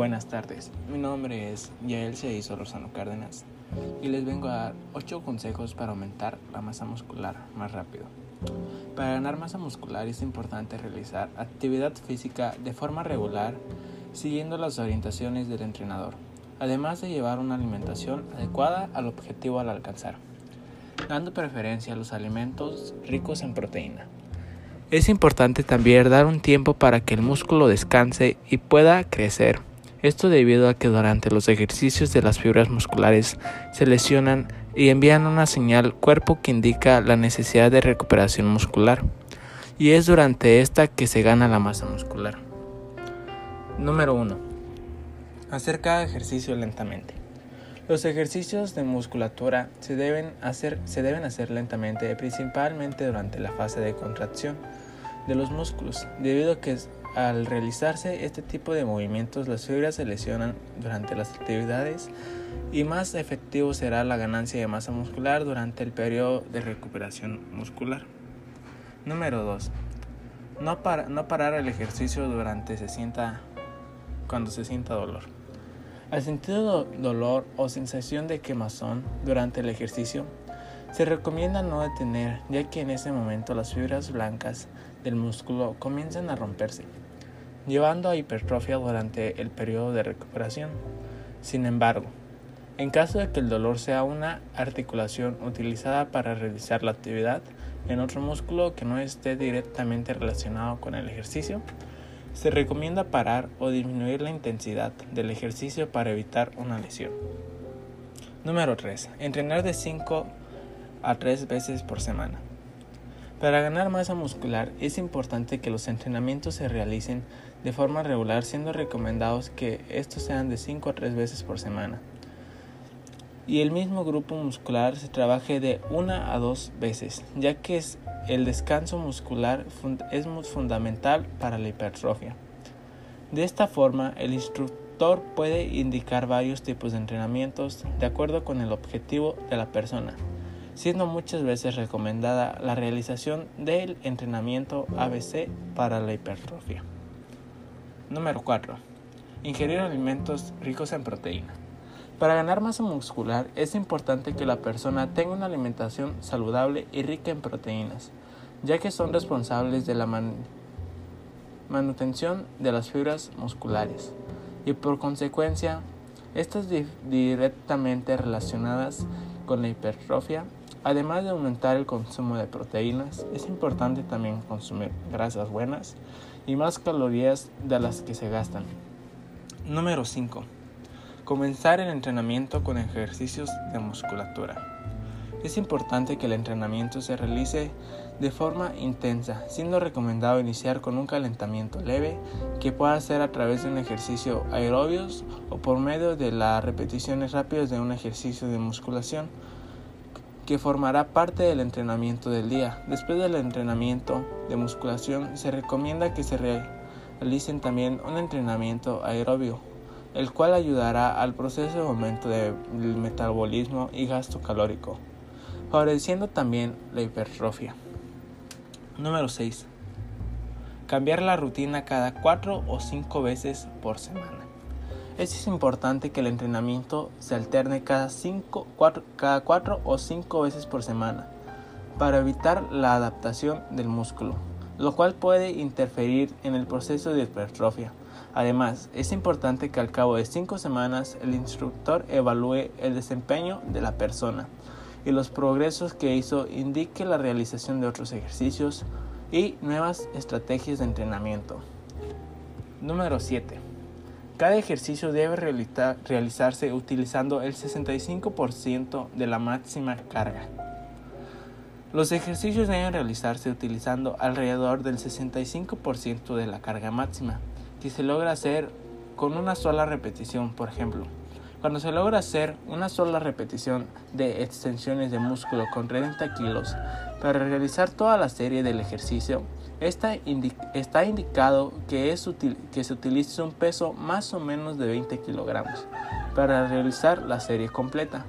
Buenas tardes, mi nombre es Yael Ceizo Rosano Cárdenas y les vengo a dar 8 consejos para aumentar la masa muscular más rápido. Para ganar masa muscular es importante realizar actividad física de forma regular siguiendo las orientaciones del entrenador, además de llevar una alimentación adecuada al objetivo al alcanzar, dando preferencia a los alimentos ricos en proteína. Es importante también dar un tiempo para que el músculo descanse y pueda crecer. Esto debido a que durante los ejercicios de las fibras musculares se lesionan y envían una señal cuerpo que indica la necesidad de recuperación muscular. Y es durante esta que se gana la masa muscular. Número 1. Hacer cada ejercicio lentamente. Los ejercicios de musculatura se deben, hacer, se deben hacer lentamente, principalmente durante la fase de contracción de los músculos, debido a que al realizarse este tipo de movimientos las fibras se lesionan durante las actividades y más efectivo será la ganancia de masa muscular durante el periodo de recuperación muscular. Número 2. No, parar el ejercicio durante se sienta, cuando se sienta dolor. Al sentir dolor o sensación de quemazón durante el ejercicio, se recomienda no detener, ya que en ese momento las fibras blancas del músculo comienzan a romperse, llevando a hipertrofia durante el periodo de recuperación. Sin embargo, en caso de que el dolor sea una articulación utilizada para realizar la actividad en otro músculo que no esté directamente relacionado con el ejercicio, se recomienda parar o disminuir la intensidad del ejercicio para evitar una lesión. Número 3. Entrenar de 5 a 3 veces por semana. Para ganar masa muscular es importante que los entrenamientos se realicen de forma regular, siendo recomendados que estos sean de 5 a 3 veces por semana. Y el mismo grupo muscular se trabaje de 1 a 2 veces, ya que es el descanso muscular es fundamental para la hipertrofia. De esta forma, el instructor puede indicar varios tipos de entrenamientos de acuerdo con el objetivo de la persona, siendo muchas veces recomendada la realización del entrenamiento ABC para la hipertrofia. Número 4. Ingerir alimentos ricos en proteína. Para ganar masa muscular es importante que la persona tenga una alimentación saludable y rica en proteínas, ya que son responsables de la manutención de las fibras musculares y por consecuencia estas directamente relacionadas con la hipertrofia. Además de aumentar el consumo de proteínas, es importante también consumir grasas buenas y más calorías de las que se gastan. Número 5 Comenzar el entrenamiento con ejercicios de musculatura. Es importante que el entrenamiento se realice de forma intensa, siendo recomendado iniciar con un calentamiento leve que pueda ser a través de un ejercicio aerobios o por medio de las repeticiones rápidas de un ejercicio de musculación que formará parte del entrenamiento del día. Después del entrenamiento de musculación se recomienda que se realicen también un entrenamiento aerobio el cual ayudará al proceso de aumento del metabolismo y gasto calórico, favoreciendo también la hipertrofia. Número 6. Cambiar la rutina cada 4 o 5 veces por semana. Es importante que el entrenamiento se alterne cada 4, cada 4 o 5 veces por semana para evitar la adaptación del músculo, lo cual puede interferir en el proceso de hipertrofia. Además, es importante que al cabo de cinco semanas el instructor evalúe el desempeño de la persona y los progresos que hizo indique la realización de otros ejercicios y nuevas estrategias de entrenamiento. Número 7. Cada ejercicio debe realizarse utilizando el 65% de la máxima carga. Los ejercicios deben realizarse utilizando alrededor del 65% de la carga máxima que se logra hacer con una sola repetición, por ejemplo. Cuando se logra hacer una sola repetición de extensiones de músculo con 30 kilos para realizar toda la serie del ejercicio, está, está indicado que, es que se utilice un peso más o menos de 20 kilogramos para realizar la serie completa.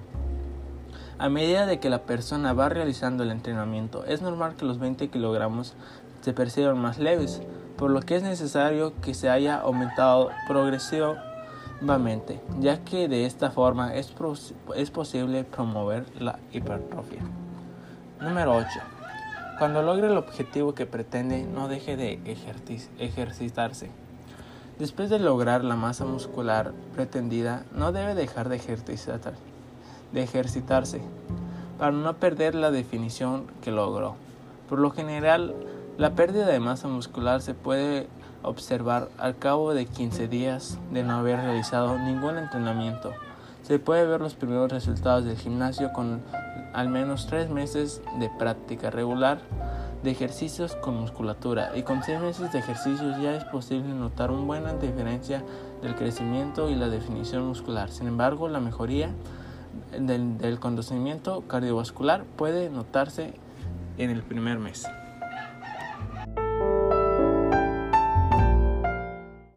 A medida de que la persona va realizando el entrenamiento, es normal que los 20 kilogramos se perciban más leves, por lo que es necesario que se haya aumentado progresivo ya que de esta forma es, es posible promover la hipertrofia. Número 8. Cuando logre el objetivo que pretende, no deje de ejercitarse. Después de lograr la masa muscular pretendida, no debe dejar de, de ejercitarse para no perder la definición que logró. Por lo general, la pérdida de masa muscular se puede observar al cabo de 15 días de no haber realizado ningún entrenamiento. Se puede ver los primeros resultados del gimnasio con al menos 3 meses de práctica regular de ejercicios con musculatura y con 6 meses de ejercicios ya es posible notar una buena diferencia del crecimiento y la definición muscular. Sin embargo, la mejoría del, del cardiovascular puede notarse en el primer mes.